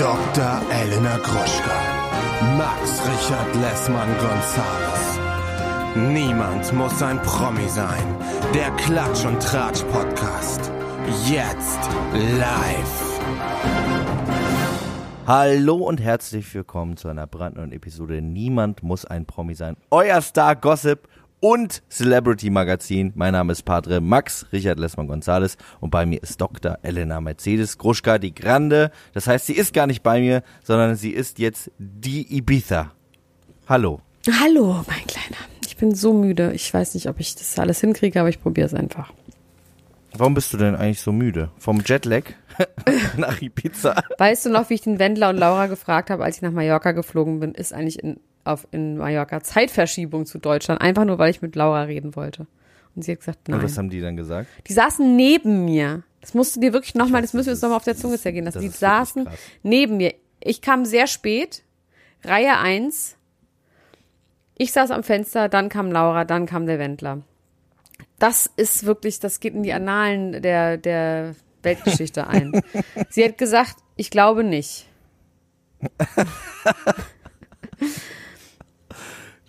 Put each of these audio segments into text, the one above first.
Dr. Elena Gruschka. Max Richard Lessmann Gonzales. Niemand muss ein Promi sein. Der Klatsch und Tratsch Podcast. Jetzt live. Hallo und herzlich willkommen zu einer brandneuen Episode Niemand muss ein Promi sein. Euer Star Gossip und Celebrity Magazin. Mein Name ist Padre Max Richard Lessmann Gonzales und bei mir ist Dr. Elena Mercedes Gruschka, die Grande. Das heißt, sie ist gar nicht bei mir, sondern sie ist jetzt die Ibiza. Hallo. Hallo, mein Kleiner. Ich bin so müde. Ich weiß nicht, ob ich das alles hinkriege, aber ich probiere es einfach. Warum bist du denn eigentlich so müde? Vom Jetlag nach Ibiza? Weißt du noch, wie ich den Wendler und Laura gefragt habe, als ich nach Mallorca geflogen bin, ist eigentlich in auf in Mallorca Zeitverschiebung zu Deutschland, einfach nur weil ich mit Laura reden wollte. Und sie hat gesagt, nein. Und was haben die dann gesagt? Die saßen neben mir. Das musst du dir wirklich nochmal, das müssen wir uns nochmal auf der Zunge zergehen lassen. Die saßen neben mir. Ich kam sehr spät, Reihe 1. Ich saß am Fenster, dann kam Laura, dann kam der Wendler. Das ist wirklich, das geht in die Annalen der, der Weltgeschichte ein. Sie hat gesagt, ich glaube nicht.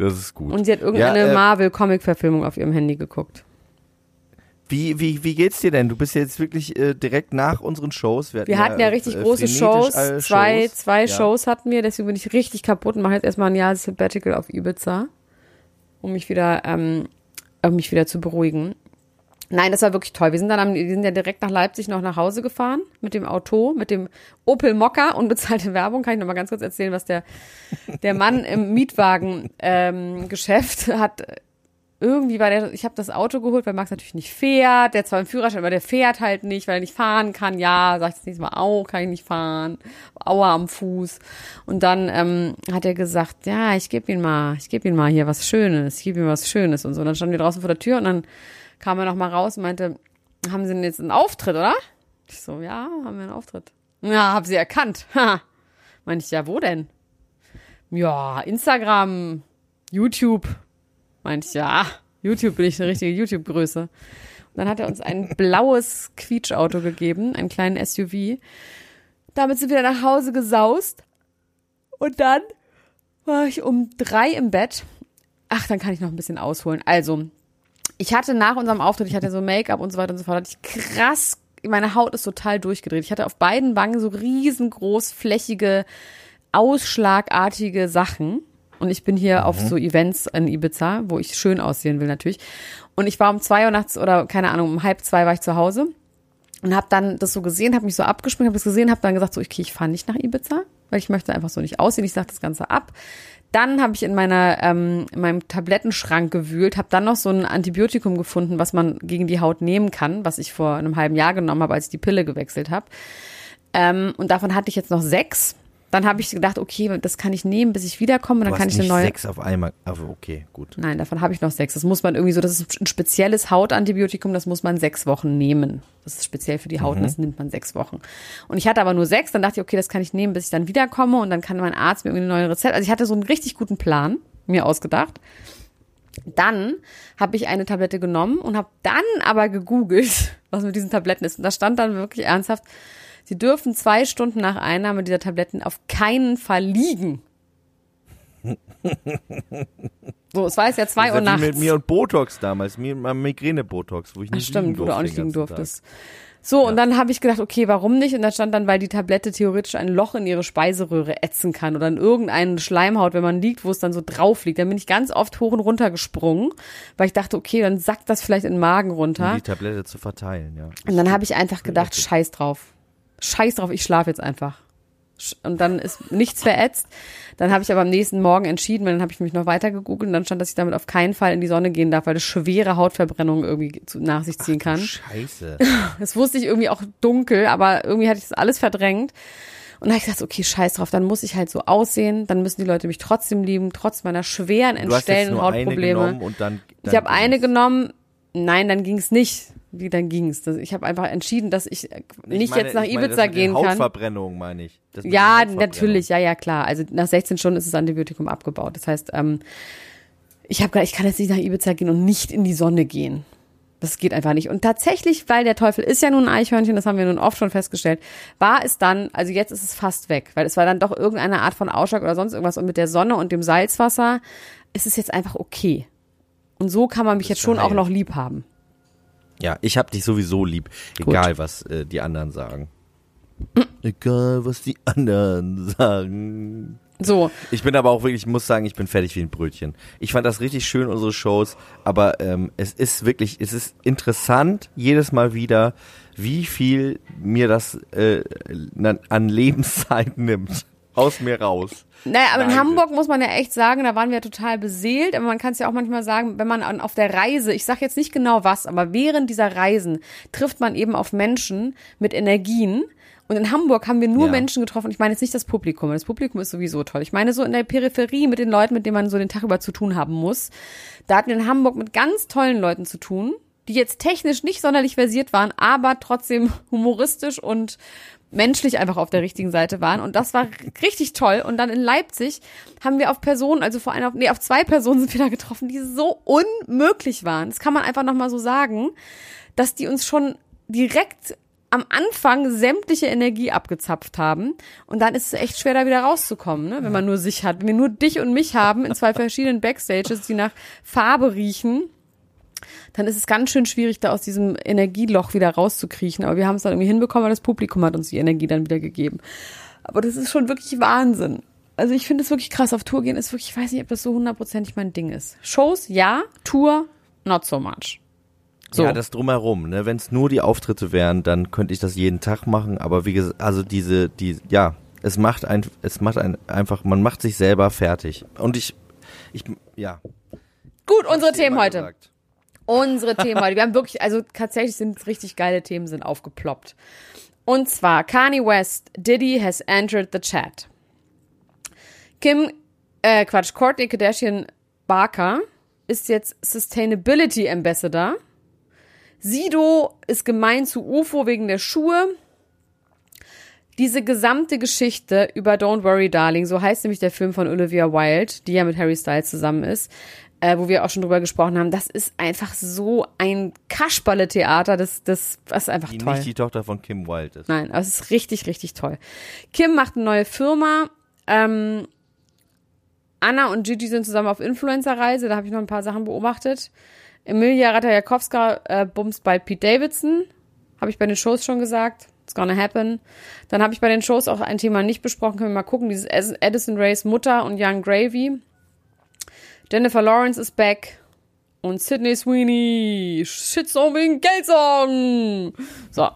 Das ist gut. Und sie hat irgendeine ja, äh, Marvel-Comic-Verfilmung auf ihrem Handy geguckt. Wie, wie, wie geht's dir denn? Du bist jetzt wirklich äh, direkt nach unseren Shows. Wir hatten, wir hatten ja, ja, richtig äh, große Shows. Zwei, Shows. zwei ja. Shows hatten wir, deswegen bin ich richtig kaputt und mache jetzt erstmal ein Jahr Sabbatical auf Ibiza, um mich wieder, ähm, um mich wieder zu beruhigen. Nein, das war wirklich toll. Wir sind dann am, wir sind ja direkt nach Leipzig noch nach Hause gefahren mit dem Auto, mit dem Opel Mokka unbezahlte Werbung. Kann ich noch mal ganz kurz erzählen, was der der Mann im Mietwagen-Geschäft ähm, hat. Irgendwie war der, ich habe das Auto geholt, weil Max natürlich nicht fährt. Der zwar einen Führerschein, aber der fährt halt nicht, weil er nicht fahren kann. Ja, sag ich das nächste Mal auch, kann ich nicht fahren. Aua am Fuß. Und dann ähm, hat er gesagt, ja, ich gebe ihn mal, ich gebe ihn mal hier was Schönes, ich gebe ihm was Schönes und so. Und dann standen wir draußen vor der Tür und dann kam er noch mal raus und meinte, haben Sie denn jetzt einen Auftritt, oder? Ich so, ja, haben wir einen Auftritt. Ja, hab sie erkannt. Ha. Meinte ich, ja, wo denn? Ja, Instagram, YouTube. Meinte ich, ja, YouTube bin ich eine richtige YouTube-Größe. Und dann hat er uns ein blaues Quietschauto gegeben, einen kleinen SUV. Damit sind wir nach Hause gesaust. Und dann war ich um drei im Bett. Ach, dann kann ich noch ein bisschen ausholen. Also, ich hatte nach unserem Auftritt, ich hatte so Make-up und so weiter und so fort, hatte ich krass, meine Haut ist total durchgedreht. Ich hatte auf beiden Wangen so riesengroß, flächige, ausschlagartige Sachen. Und ich bin hier mhm. auf so Events in Ibiza, wo ich schön aussehen will natürlich. Und ich war um zwei Uhr nachts oder keine Ahnung, um halb zwei war ich zu Hause und habe dann das so gesehen, habe mich so abgespringen, habe das gesehen, habe dann gesagt so, okay, ich fahre nicht nach Ibiza, weil ich möchte einfach so nicht aussehen. Ich sage das Ganze ab. Dann habe ich in meiner ähm, in meinem Tablettenschrank gewühlt, habe dann noch so ein Antibiotikum gefunden, was man gegen die Haut nehmen kann, was ich vor einem halben Jahr genommen habe, als ich die Pille gewechselt habe. Ähm, und davon hatte ich jetzt noch sechs. Dann habe ich gedacht, okay, das kann ich nehmen, bis ich wiederkomme. Dann du kann ich eine neue. Sechs auf einmal. Also okay, gut. Nein, davon habe ich noch sechs. Das muss man irgendwie so. Das ist ein spezielles Hautantibiotikum. Das muss man sechs Wochen nehmen. Das ist speziell für die Haut. Mhm. Und das nimmt man sechs Wochen. Und ich hatte aber nur sechs. Dann dachte ich, okay, das kann ich nehmen, bis ich dann wiederkomme. Und dann kann mein Arzt mir irgendwie ein neues Rezept. Also ich hatte so einen richtig guten Plan mir ausgedacht. Dann habe ich eine Tablette genommen und habe dann aber gegoogelt, was mit diesen Tabletten ist. Und da stand dann wirklich ernsthaft Sie dürfen zwei Stunden nach Einnahme dieser Tabletten auf keinen Fall liegen. So, es war jetzt ja zwei das Uhr nachts. mit mir und Botox damals, mir Migräne-Botox, wo ich nicht Ach, stimmt, liegen durfte. wo du auch nicht liegen durftest. So, ja. und dann habe ich gedacht, okay, warum nicht? Und da stand dann, weil die Tablette theoretisch ein Loch in ihre Speiseröhre ätzen kann oder in irgendeine Schleimhaut, wenn man liegt, wo es dann so drauf liegt. Dann bin ich ganz oft hoch und runter gesprungen, weil ich dachte, okay, dann sackt das vielleicht in den Magen runter. Um die Tablette zu verteilen, ja. Und dann habe ich einfach gedacht, scheiß drauf scheiß drauf, ich schlafe jetzt einfach. Und dann ist nichts verätzt. Dann habe ich aber am nächsten Morgen entschieden, weil dann habe ich mich noch weiter gegoogelt und dann stand, dass ich damit auf keinen Fall in die Sonne gehen darf, weil das schwere Hautverbrennungen irgendwie nach sich ziehen kann. Ach, Scheiße. Das wusste ich irgendwie auch dunkel, aber irgendwie hatte ich das alles verdrängt. Und dann habe ich gesagt, okay, scheiß drauf, dann muss ich halt so aussehen, dann müssen die Leute mich trotzdem lieben, trotz meiner schweren entstellenden Hautprobleme. und dann, dann ich habe eine genommen, nein, dann ging es nicht wie dann ging's. Ich habe einfach entschieden, dass ich nicht meine, jetzt nach Ibiza meine, gehen kann. Hautverbrennung meine ich. Ja, natürlich, ja, ja, klar. Also nach 16 Stunden ist das Antibiotikum abgebaut. Das heißt, ähm, ich habe ich kann jetzt nicht nach Ibiza gehen und nicht in die Sonne gehen. Das geht einfach nicht. Und tatsächlich, weil der Teufel ist ja nun ein Eichhörnchen, das haben wir nun oft schon festgestellt, war es dann, also jetzt ist es fast weg, weil es war dann doch irgendeine Art von Ausschlag oder sonst irgendwas und mit der Sonne und dem Salzwasser ist es jetzt einfach okay. Und so kann man mich jetzt schon auch geil. noch lieb haben. Ja, ich hab dich sowieso lieb, egal was äh, die anderen sagen. Egal was die anderen sagen. So, Ich bin aber auch wirklich, ich muss sagen, ich bin fertig wie ein Brötchen. Ich fand das richtig schön, unsere Shows, aber ähm, es ist wirklich, es ist interessant, jedes Mal wieder, wie viel mir das äh, an Lebenszeit nimmt. Aus mir raus. Naja, aber in Nein, Hamburg muss man ja echt sagen, da waren wir total beseelt, aber man kann es ja auch manchmal sagen, wenn man an, auf der Reise, ich sag jetzt nicht genau was, aber während dieser Reisen trifft man eben auf Menschen mit Energien. Und in Hamburg haben wir nur Ja. Menschen getroffen. Ich meine jetzt nicht das Publikum, das Publikum ist sowieso toll. Ich meine so in der Peripherie mit den Leuten, mit denen man so den Tag über zu tun haben muss. Da hatten wir in Hamburg mit ganz tollen Leuten zu tun, die jetzt technisch nicht sonderlich versiert waren, aber trotzdem humoristisch und menschlich einfach auf der richtigen Seite waren. Und das war richtig toll. Und dann in Leipzig haben wir auf Personen, also vor allem auf, nee, auf zwei Personen sind wir da getroffen, die so unmöglich waren. Das kann man einfach nochmal so sagen, dass die uns schon direkt am Anfang sämtliche Energie abgezapft haben. Und dann ist es echt schwer, da wieder rauszukommen, ne? wenn man nur sich hat. Wenn wir nur dich und mich haben in zwei verschiedenen Backstages, die nach Farbe riechen, dann ist es ganz schön schwierig, da aus diesem Energieloch wieder rauszukriechen. Aber wir haben es dann irgendwie hinbekommen, weil das Publikum hat uns die Energie dann wieder gegeben. Aber das ist schon wirklich Wahnsinn. Also ich finde es wirklich krass. Auf Tour gehen ist wirklich, ich weiß nicht, ob das so hundertprozentig mein Ding ist. Shows, ja. Tour, not so much. So. Ja, das drumherum, ne? Wenn es nur die Auftritte wären, dann könnte ich das jeden Tag machen, aber wie gesagt, also diese, die, ja, es macht ein, es macht ein, einfach, man macht sich selber fertig. Und ich, ich, ja. Gut, unsere Themen heute. gesagt. Unsere Themen heute. Wir haben wirklich, also tatsächlich sind richtig geile Themen sind aufgeploppt. Und zwar Kanye West, Diddy has entered the chat. Kim, äh, Quatsch, Courtney Kardashian Barker ist jetzt Sustainability Ambassador. Sido ist gemein zu UFO wegen der Schuhe. Diese gesamte Geschichte über Don't Worry Darling, so heißt nämlich der Film von Olivia Wilde, die ja mit Harry Styles zusammen ist, äh, wo wir auch schon drüber gesprochen haben, das ist einfach so ein Kasperle-Theater, das, das, das ist einfach Die toll. nicht die Tochter von Kim Wilde ist. Nein, aber es ist richtig, richtig toll. Kim macht eine neue Firma. Ähm, Anna und Gigi sind zusammen auf Influencer-Reise. Da habe ich noch ein paar Sachen beobachtet. Emilia Ratajkowska äh, bumst bei Pete Davidson. Habe ich bei den Shows schon gesagt. It's gonna happen. Dann habe ich bei den Shows auch ein Thema nicht besprochen. Können wir mal gucken. Dieses Ed- Edison Rays Mutter und Young Gravy. Jennifer Lawrence ist back. Und Sydney Sweeney. Shitstorm wegen Geldsong. So.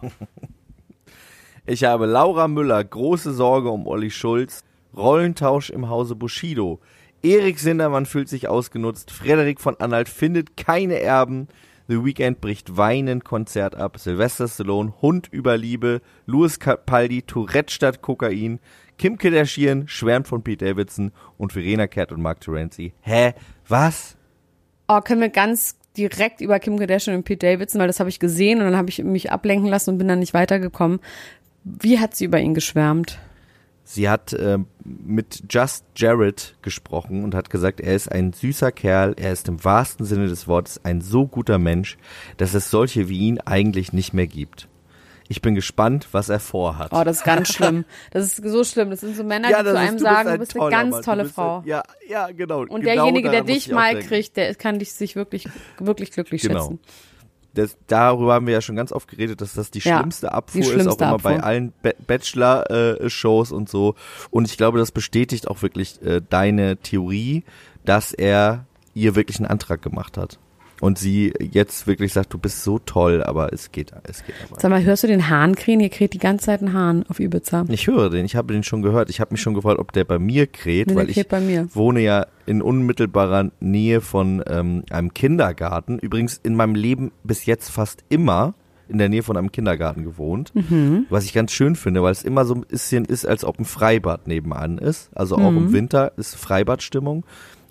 Ich habe Laura Müller große Sorge um Olli Schulz. Rollentausch im Hause Bushido. Erik Sindermann fühlt sich ausgenutzt. Frederik von Anhalt findet keine Erben. The Weeknd bricht weinend Konzert ab. Sylvester Stallone, Hund über Liebe. Louis Capaldi, Tourette statt Kokain. Kim Kardashian schwärmt von Pete Davidson. Und Verena Kehrt und Mark Terenzi. Hä? Was? Oh, können wir ganz direkt über Kim Kardashian und Pete Davidson, weil das habe ich gesehen und dann habe ich mich ablenken lassen und bin dann nicht weitergekommen. Wie hat sie über ihn geschwärmt? Sie hat ähm, mit Just Jared gesprochen und hat gesagt, er ist ein süßer Kerl, er ist im wahrsten Sinne des Wortes ein so guter Mensch, dass es solche wie ihn eigentlich nicht mehr gibt. Ich bin gespannt, was er vorhat. Oh, das ist ganz schlimm. Das ist so schlimm. Das sind so Männer, die das zu ist- einem du bist sagen, ein du bist eine toller ganz tolle Frau. Ein, ja, ja, genau. Und genau derjenige, der dich mal kriegt, der kann dich sich wirklich, wirklich glücklich Genau. schätzen. Das, darüber haben wir ja schon ganz oft geredet, dass das die Ja, schlimmste Abfuhr die ist, auch schlimmste immer Abfuhr. bei allen Ba- Bachelor-Shows und so. Und ich glaube, das bestätigt auch wirklich äh, deine Theorie, dass er ihr wirklich einen Antrag gemacht hat. Und sie jetzt wirklich sagt, du bist so toll, aber es geht, es geht aber. Sag mal, hörst du den Hahn krähen? Hier kräht die ganze Zeit ein Hahn auf Ibiza. Ich höre den, ich habe den schon gehört. Ich habe mich schon gefragt, ob der bei mir kräht, Nee, weil ich kräht bei mir. wohne ja in unmittelbarer Nähe von ähm, einem Kindergarten. Übrigens in meinem Leben bis jetzt fast immer in der Nähe von einem Kindergarten gewohnt, Mhm. was ich ganz schön finde, weil es immer so ein bisschen ist, als ob ein Freibad nebenan ist. Also auch Mhm. im Winter ist Freibadstimmung.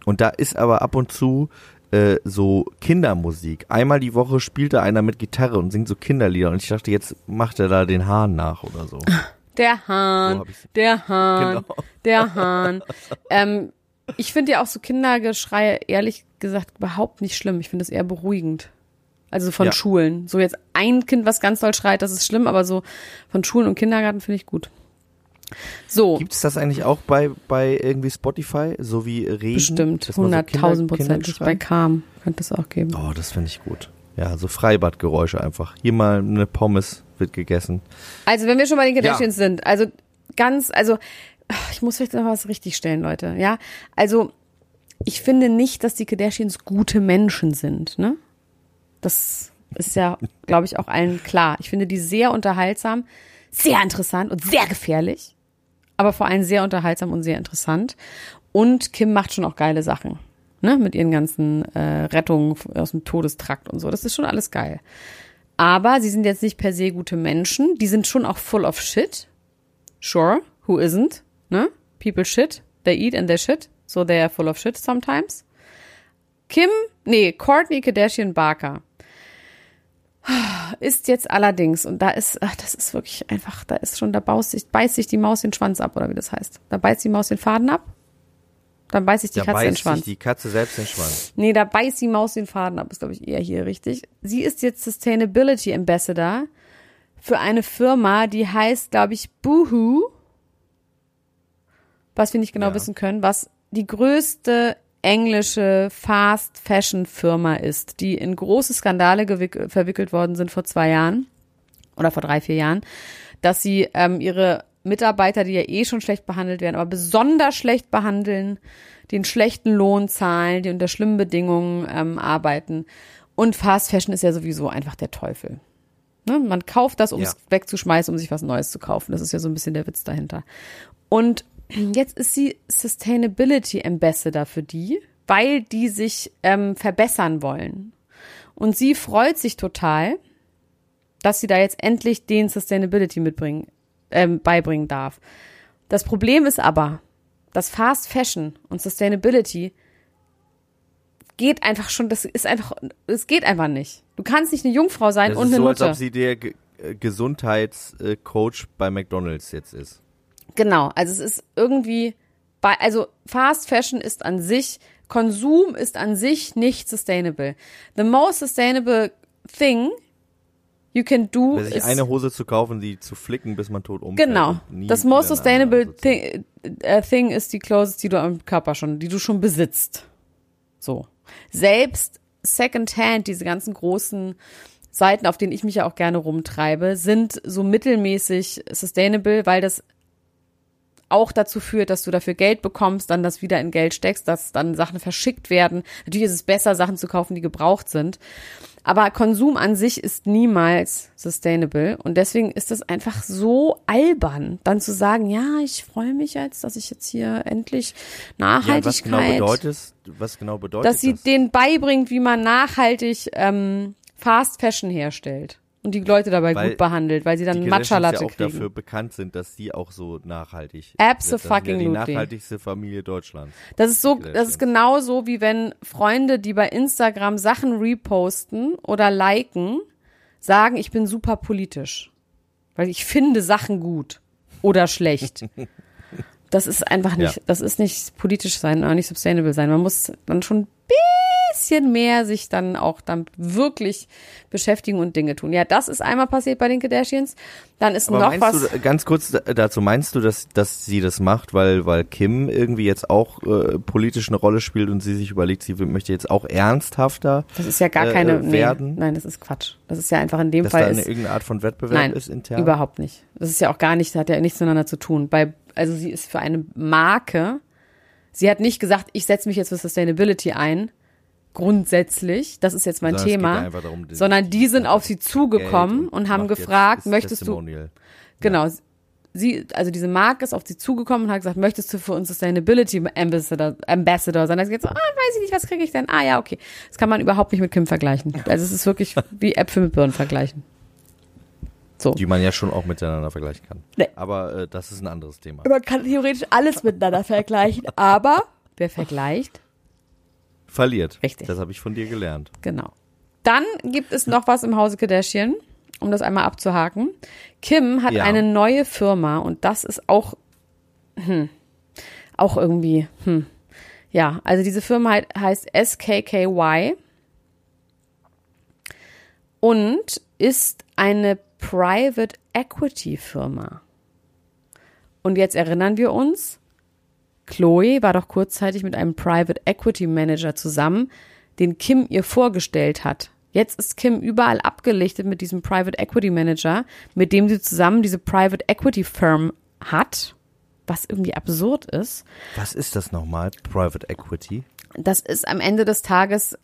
Und da ist aber ab und zu äh, so Kindermusik. Einmal die Woche spielt da einer mit Gitarre und singt so Kinderlieder. Und ich dachte, jetzt macht er da den Hahn nach oder so. Der So Hahn, ich's. der Hahn, Genau. der Hahn. ähm, ich finde ja auch so Kindergeschreie ehrlich gesagt überhaupt nicht schlimm. Ich finde es eher beruhigend. Also von Ja. Schulen. So jetzt ein Kind, was ganz doll schreit, das ist schlimm, aber so von Schulen und Kindergarten finde ich gut. So, Gibt es das eigentlich auch bei, bei irgendwie Spotify, so wie Reden? bestimmt. dass man so Kinder- 100.000 Prozentig. Bei Calm könnte es auch geben. Oh, das finde ich gut. Ja, so Freibadgeräusche einfach. Hier mal eine Pommes wird gegessen. Also, wenn wir schon bei den Kardashians sind, also ganz, also ich muss vielleicht noch was richtig stellen, Leute, ja? Also, ich finde nicht, dass die Kardashians gute Menschen sind, ne? Das ist ja, glaube ich, auch allen klar. Ich finde die sehr unterhaltsam, sehr interessant und sehr gefährlich, aber vor allem sehr unterhaltsam und sehr interessant. Und Kim macht schon auch geile Sachen, ne? Mit ihren ganzen äh, Rettungen aus dem Todestrakt und so. Das ist schon alles geil. Aber sie sind jetzt nicht per se gute Menschen. Die sind schon auch full of shit. Sure, who isn't? Ne? People shit, they eat and they shit, so they are full of shit sometimes. Kim, nee, Courtney Kardashian Barker ist jetzt allerdings, und da ist, ach, das ist wirklich einfach, da ist schon, da beißt sich, beißt sich die Maus den Schwanz ab, oder wie das heißt. Da beißt die Maus den Faden ab, dann beißt sich die Da Katze den Schwanz. sich die Katze selbst den Schwanz. Nee, da beißt die Maus den Faden ab, ist, glaube ich, eher hier richtig. Sie ist jetzt Sustainability Ambassador für eine Firma, die heißt, glaube ich, Boohoo. Was wir nicht genau Ja. wissen können, was die größte englische Fast Fashion Firma ist, die in große Skandale verwickelt worden sind vor zwei Jahren oder vor drei, vier Jahren, dass sie ähm, ihre Mitarbeiter, die ja eh schon schlecht behandelt werden, aber besonders schlecht behandeln, den schlechten Lohn zahlen, die unter schlimmen Bedingungen ähm, arbeiten. Und Fast Fashion ist ja sowieso einfach der Teufel. Ne? Man kauft das, um es Ja. wegzuschmeißen, um sich was Neues zu kaufen. Das ist ja so ein bisschen der Witz dahinter. Und jetzt ist sie Sustainability Ambassador für die, weil die sich ähm, verbessern wollen. Und sie freut sich total, dass sie da jetzt endlich den Sustainability mitbringen, ähm, beibringen darf. Das Problem ist aber, dass Fast Fashion und Sustainability geht einfach schon, das ist einfach, es geht einfach nicht. Du kannst nicht eine Jungfrau sein Das und ist eine so, als Nutte. ob sie der äh, Gesundheitscoach bei McDonalds jetzt ist. Genau, also es ist irgendwie bei, also Fast Fashion ist an sich, Konsum ist an sich nicht sustainable. The most sustainable thing you can do Sich is eine Hose zu kaufen, die zu flicken, bis man tot umfällt. Genau. Das most sustainable thing, äh, thing ist die Clothes, die du am Körper schon, die du schon besitzt. So. Selbst Secondhand, diese ganzen großen Seiten, auf denen ich mich ja auch gerne rumtreibe, sind so mittelmäßig sustainable, weil das auch dazu führt, dass du dafür Geld bekommst, dann das wieder in Geld steckst, dass dann Sachen verschickt werden. Natürlich ist es besser, Sachen zu kaufen, die gebraucht sind. Aber Konsum an sich ist niemals sustainable. Und deswegen ist es einfach so albern, dann zu sagen, ja, ich freue mich jetzt, dass ich jetzt hier endlich Ja, was Nachhaltigkeit, genau bedeutet, was genau bedeutet dass sie das? denen beibringt, wie man nachhaltig ähm, Fast Fashion herstellt. Und die Leute dabei Weil gut behandelt, weil sie dann Matcha-Latte ja auch kriegen. dafür bekannt sind, dass die auch so nachhaltig sind. Das sind ja die nachhaltigste Familie Deutschlands. Das ist so, das ist genauso wie wenn Freunde, die bei Instagram Sachen reposten oder liken, sagen, ich bin super politisch. Weil ich finde Sachen gut oder schlecht. Das ist einfach nicht, Ja. das ist nicht politisch sein, oder nicht sustainable sein. Man muss dann schon ein bisschen mehr sich dann auch damit wirklich beschäftigen und Dinge tun. Ja, das ist einmal passiert bei den Kardashians. Dann ist Aber noch was. du, ganz kurz dazu, meinst du, dass, dass sie das macht, weil, weil Kim irgendwie jetzt auch äh, politisch eine Rolle spielt und sie sich überlegt, sie möchte jetzt auch ernsthafter, Das ist ja gar äh, keine, äh, nee, werden? nein, das ist Quatsch. Das ist ja einfach in dem dass Fall da eine ist, irgendeine Art von Wettbewerb Nein, ist intern? überhaupt nicht. Das ist ja auch gar nicht, das hat ja nichts miteinander zu tun. Bei, also sie ist für eine Marke, sie hat nicht gesagt, ich setze mich jetzt für Sustainability ein, grundsätzlich, das ist jetzt mein Sondern geht Thema, darum, die- sondern die sind auf sie zugekommen und, haben macht jetzt gefragt, möchtest du, genau, sie, also diese Marke ist auf sie zugekommen und hat gesagt, möchtest du für uns Sustainability Ambassador, Ambassador sein? Da hat sie gesagt, ah, weiß ich nicht, was kriege ich denn? Ah, ja, okay. Das kann man überhaupt nicht mit Kim vergleichen. Also es ist wirklich wie Äpfel mit Birnen vergleichen. So. Die man ja schon auch miteinander vergleichen kann. Nee. Aber äh, das ist ein anderes Thema. Man kann theoretisch alles miteinander vergleichen, aber wer vergleicht? Verliert. Richtig. Das habe ich von dir gelernt. Genau. Dann gibt es noch was im Hause Kardashian, um das einmal abzuhaken. Kim hat Ja. eine neue Firma und das ist auch, hm, auch irgendwie, hm. Ja, also diese Firma he- heißt SKKY. und ist eine Private Equity Firma. Und jetzt erinnern wir uns, Chloe war doch kurzzeitig mit einem Private Equity Manager zusammen, den Kim ihr vorgestellt hat. Jetzt ist Kim überall abgelichtet mit diesem Private Equity Manager, mit dem sie zusammen diese Private Equity Firm hat, was irgendwie absurd ist. Was ist das nochmal? Private Equity? Das ist am Ende des Tages,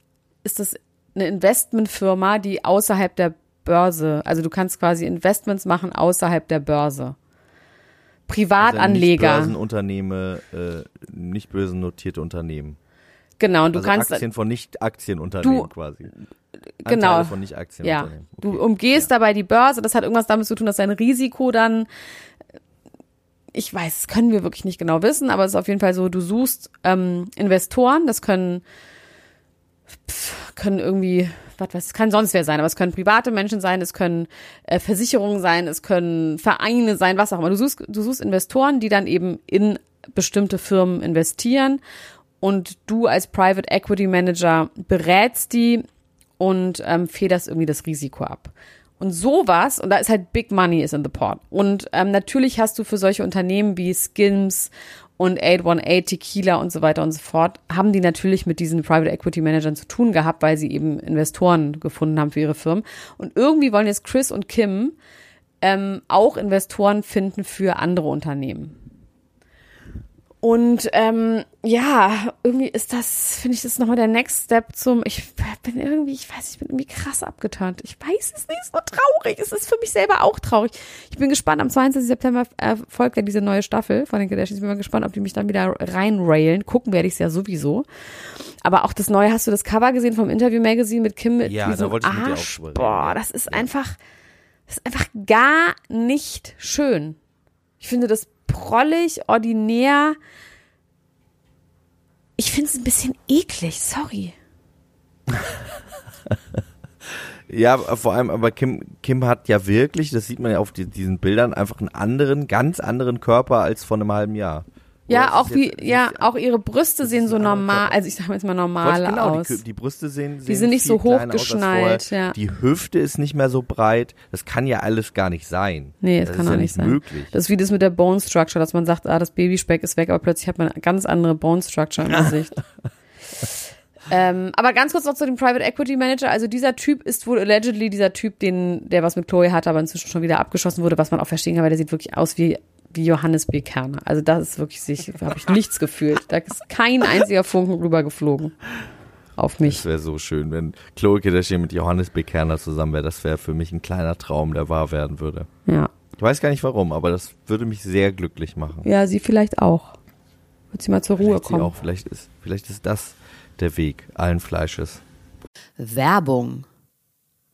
ist das eine Investmentfirma, die außerhalb der Börse, also du kannst quasi Investments machen außerhalb der Börse. Privatanleger. Also nicht Börsenunternehme, äh, nicht börsennotierte Unternehmen. Genau, und du also kannst Aktien von Nicht-Aktienunternehmen Du- quasi. genau. Anteile von ja, Nicht-Aktienunternehmen. du Okay. umgehst dabei die Börse. Das hat irgendwas damit zu tun, dass dein Risiko dann, ich weiß, das können wir wirklich nicht genau wissen, aber es ist auf jeden Fall so, du suchst ähm, Investoren, das können, pf, können irgendwie, was es kann sonst wer sein, aber es können private Menschen sein, es können äh, Versicherungen sein, es können Vereine sein, was auch immer. Du suchst, du suchst Investoren, die dann eben in bestimmte Firmen investieren und du als Private Equity Manager berätst die und ähm, federst irgendwie das Risiko ab. Und sowas, und da ist halt Big Money is in the pot. Und ähm, natürlich hast du für solche Unternehmen wie Skims und 818 Tequila und so weiter und so fort, haben die natürlich mit diesen Private Equity Managern zu tun gehabt, weil sie eben Investoren gefunden haben für ihre Firmen. Und irgendwie wollen jetzt Chris und Kim ähm, auch Investoren finden für andere Unternehmen. Und ähm, ja, irgendwie ist das, finde ich, das nochmal der Next Step zum, ich bin irgendwie, ich weiß, ich bin irgendwie krass abgeturnt. Ich weiß es nicht, so traurig. Es ist für mich selber auch traurig. Ich bin gespannt, am 22. September äh, folgt ja diese neue Staffel von den Kardashians. Ich bin mal gespannt, ob die mich dann wieder reinrailen. Gucken werde ich es ja sowieso. Aber auch das neue, hast du das Cover gesehen vom Interview Magazine mit Kim mit Ja, da wollte ich mit dir auch Boah, ja. das ist einfach, das ist einfach gar nicht schön. Ich finde das prollig, ordinär. Ich finde es ein bisschen eklig, sorry. Ja, vor allem, aber Kim, Kim hat ja wirklich, das sieht man ja auf die, diesen Bildern, einfach einen anderen, ganz anderen Körper als vor einem halben Jahr. Ja, auch wie, jetzt- ja, auch ihre Brüste sehen so normal, also ich sag jetzt mal normal genau, aus. Die, die Brüste sehen, sehen sind nicht so hochgeschnallt, ja. Die Hüfte ist nicht mehr so breit. Das kann ja alles gar nicht sein. Nee, das, das kann ist auch ja nicht sein. möglich. Das ist wie das mit der Bone Structure, dass man sagt, ah, das Babyspeck ist weg, aber plötzlich hat man eine ganz andere Bone Structure im Gesicht. ähm, aber ganz kurz noch zu dem Private Equity Manager. Also dieser Typ ist wohl allegedly dieser Typ, den, der was mit Chloe hatte, aber inzwischen schon wieder abgeschossen wurde, was man auch verstehen kann, weil der sieht wirklich aus wie wie Johannes B. Kerner. Also das ist wirklich sich, habe ich nichts gefühlt. Da ist kein einziger Funken rübergeflogen auf mich. Das wäre so schön, wenn Chloe Kardashian mit Johannes B. Kerner zusammen wäre. Das wäre für mich ein kleiner Traum, der wahr werden würde. Ja. Ich weiß gar nicht warum, aber das würde mich sehr glücklich machen. Ja, sie vielleicht auch. Wird sie mal zur Ruhe Vielleicht, sie kommen. auch, vielleicht, ist, vielleicht ist das der Weg allen Fleisches. Werbung.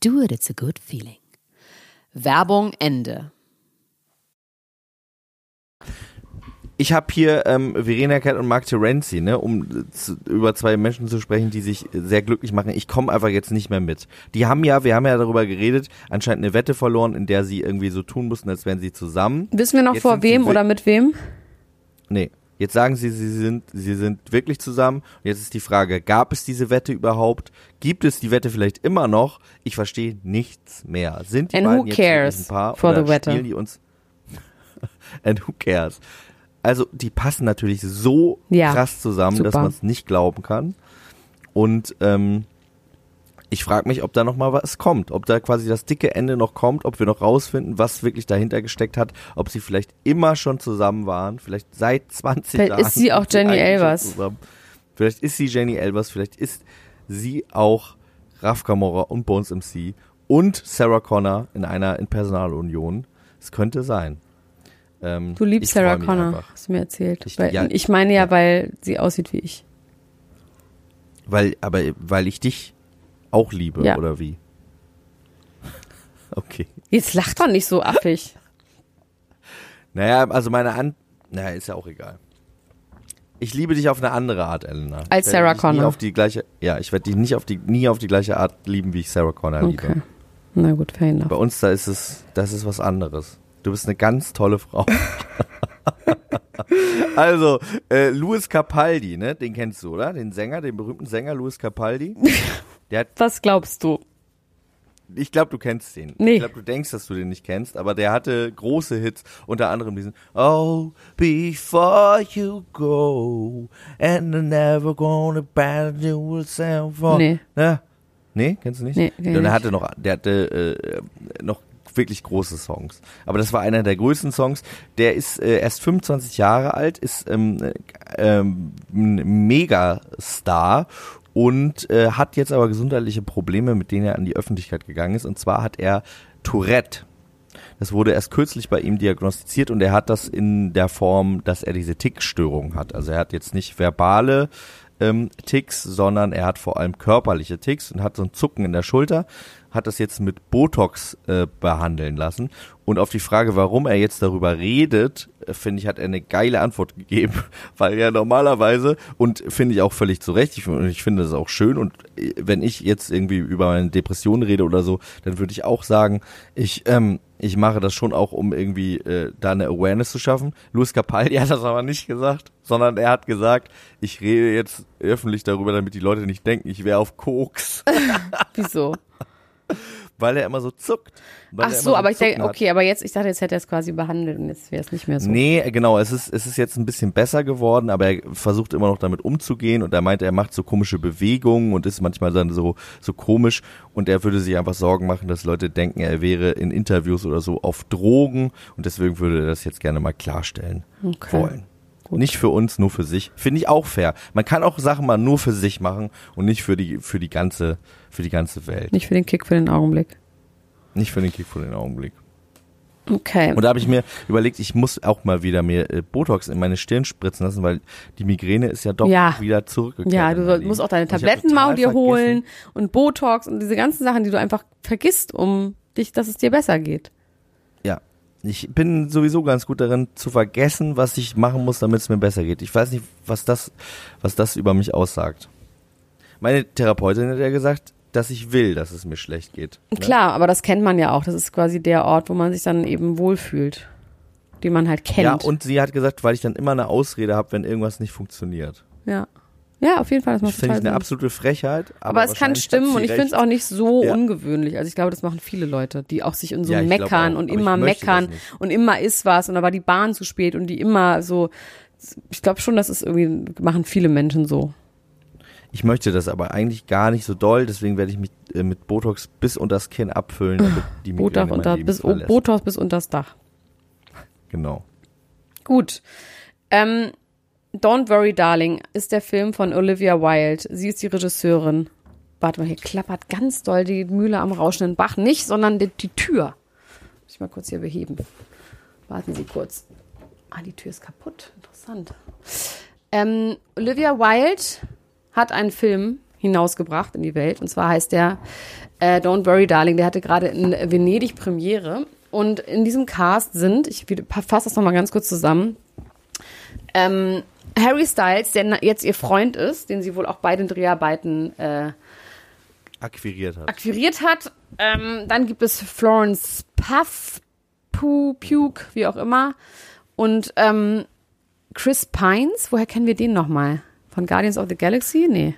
Do it, it's a good feeling. Werbung Ende. Ich habe hier ähm, Verena Kett und Mark Terenzi, ne, um zu, über zwei Menschen zu sprechen, die sich sehr glücklich machen. Ich komme einfach jetzt nicht mehr mit. Die haben ja, wir haben ja darüber geredet, anscheinend eine Wette verloren, in der sie irgendwie so tun mussten, als wären sie zusammen. Wissen wir noch Jetzt vor wem oder mit wem? Nee. Jetzt sagen sie, sie sind, sie sind wirklich zusammen. Und jetzt ist die Frage, gab es diese Wette überhaupt? Gibt es die Wette vielleicht immer noch? Ich verstehe nichts mehr. Sind die And beiden who jetzt ein Paar for oder the Wette? spielen die uns? And who cares? Also, die passen natürlich so Ja, krass zusammen, dass super. man es nicht glauben kann. Und ähm, ich frage mich, ob da noch mal was kommt, ob da quasi das dicke Ende noch kommt, ob wir noch rausfinden, was wirklich dahinter gesteckt hat, ob sie vielleicht immer schon zusammen waren, vielleicht seit 20 Vielleicht Jahren. ist sie auch sie Jenny Elvers. Vielleicht ist sie Jenny Elvers, vielleicht ist sie auch Raf Kamora und Bones MC und Sarah Connor in einer in Personalunion. Es könnte sein. Ähm, Du liebst Sarah Connor, einfach. hast du mir erzählt. Ich- weil, ja, ich meine ja, ja. weil sie aussieht wie ich. Weil, aber weil ich dich auch liebe, Ja. oder wie? Okay. Jetzt lacht doch nicht so affig. Naja, also meine An... Naja, ist ja auch egal. Ich liebe dich auf eine andere Art, Elena. Als Sarah Connor. auf die gleiche, ja, ich werde dich nicht auf die, nie auf die gleiche Art lieben, wie ich Sarah Connor Okay. liebe. Na gut, fair enough. Bei uns, da ist es, das ist was anderes. Du bist eine ganz tolle Frau. also, äh, Louis Capaldi, ne, den kennst du, oder? Den Sänger, den berühmten Sänger Louis Capaldi. Der hat Was glaubst du? Ich glaube, du kennst den. Nee. Ich glaube, du denkst, dass du den nicht kennst, aber der hatte große Hits, unter anderem diesen Oh, before you go and I'm never gonna abandon yourself for... Nee. Ne? Nee, kennst du nicht? Nee, kenn der hatte noch, der hatte äh, noch wirklich große Songs. Aber das war einer der größten Songs. Der ist äh, erst 25 Jahre alt, ist ähm, äh, ähm, ein Megastar und äh, hat jetzt aber gesundheitliche Probleme, mit denen er an die Öffentlichkeit gegangen ist. Und zwar hat er Tourette. Das wurde erst kürzlich bei ihm diagnostiziert und er hat das in der Form, dass er diese Tickstörung hat. Also er hat jetzt nicht verbale ähm, Ticks, sondern er hat vor allem körperliche Ticks und hat so ein Zucken in der Schulter, hat das jetzt mit Botox äh, behandeln lassen. Und auf die Frage, warum er jetzt darüber redet, äh, finde ich, hat er eine geile Antwort gegeben, weil er normalerweise und finde ich auch völlig zu Recht, ich, ich finde das auch schön und äh, wenn ich jetzt irgendwie über meine Depression rede oder so, dann würde ich auch sagen, ich ähm, ich mache das schon auch, um irgendwie äh, da eine Awareness zu schaffen. Luis Capaldi hat das aber nicht gesagt, sondern er hat gesagt, ich rede jetzt öffentlich darüber, damit die Leute nicht denken, ich wäre auf Koks, Wieso? weil er immer so zuckt. Ach so, aber ich denke, okay, aber jetzt, ich dachte, jetzt hätte er es quasi behandelt und jetzt wäre es nicht mehr so. Nee, genau, es ist, es ist jetzt ein bisschen besser geworden, aber er versucht immer noch damit umzugehen und er meinte, er macht so komische Bewegungen und ist manchmal dann so, so komisch und er würde sich einfach Sorgen machen, dass Leute denken, er wäre in Interviews oder so auf Drogen und deswegen würde er das jetzt gerne mal klarstellen Okay. wollen. Nicht für uns, nur für sich. Finde ich auch fair. Man kann auch Sachen mal nur für sich machen und nicht für die, für die ganze, für die ganze Welt. Nicht für den Kick, für den Augenblick. Nicht für den Kick für den Augenblick. Okay. Und da habe ich mir überlegt, ich muss auch mal wieder mir äh, Botox in meine Stirn spritzen lassen, weil die Migräne ist ja doch Ja. wieder zurückgekehrt. Ja, du musst auch deine Tabletten mal dir holen und Botox und diese ganzen Sachen, die du einfach vergisst, um dich, dass es dir besser geht. Ich bin sowieso ganz gut darin zu vergessen, was ich machen muss, damit es mir besser geht. Ich weiß nicht, was das, was das über mich aussagt. Meine Therapeutin hat ja gesagt, dass ich will, dass es mir schlecht geht. Ne? Klar, aber das kennt man ja auch. Das ist quasi der Ort, wo man sich dann eben wohlfühlt. Den man halt kennt. Ja, und sie hat gesagt, weil ich dann immer eine Ausrede habe, wenn irgendwas nicht funktioniert. ja. Ja, auf jeden Fall, das Das macht finde ich eine absolute Frechheit. Aber, Aber es kann stimmen und ich finde es auch nicht so Ja. ungewöhnlich. Also ich glaube, das machen viele Leute, die auch sich in so Ja, meckern auch, und immer das meckern und immer ist was und da war die Bahn zu spät und die immer so. Ich glaube schon, das ist irgendwie, machen viele Menschen so. Ich möchte das aber eigentlich gar nicht so doll, deswegen werde ich mich äh, mit Botox bis unter das Kinn abfüllen, damit die Botox, unter, bis, verlässt. Botox bis unters Dach. Genau. Gut. Ähm, Don't Worry Darling ist der Film von Olivia Wilde. Sie ist die Regisseurin. Warte mal, hier klappert ganz doll die Mühle am rauschenden Bach. Nicht, sondern die, die Tür. Muss ich mal kurz hier beheben. Warten Sie kurz. Ah, die Tür ist kaputt. Interessant. Ähm, Olivia Wilde hat einen Film hinausgebracht in die Welt. Und zwar heißt der äh, Don't Worry Darling. Der hatte gerade in Venedig Premiere. Und in diesem Cast sind, ich fasse das nochmal ganz kurz zusammen, ähm, Harry Styles, der jetzt ihr Freund ist, den sie wohl auch bei den Dreharbeiten äh, Akquiriert hat. akquiriert hat. Ähm, dann gibt es Florence Puff, Pu, Puke, wie auch immer. Und ähm, Chris Pines, woher kennen wir den nochmal? Von Guardians of the Galaxy? Nee.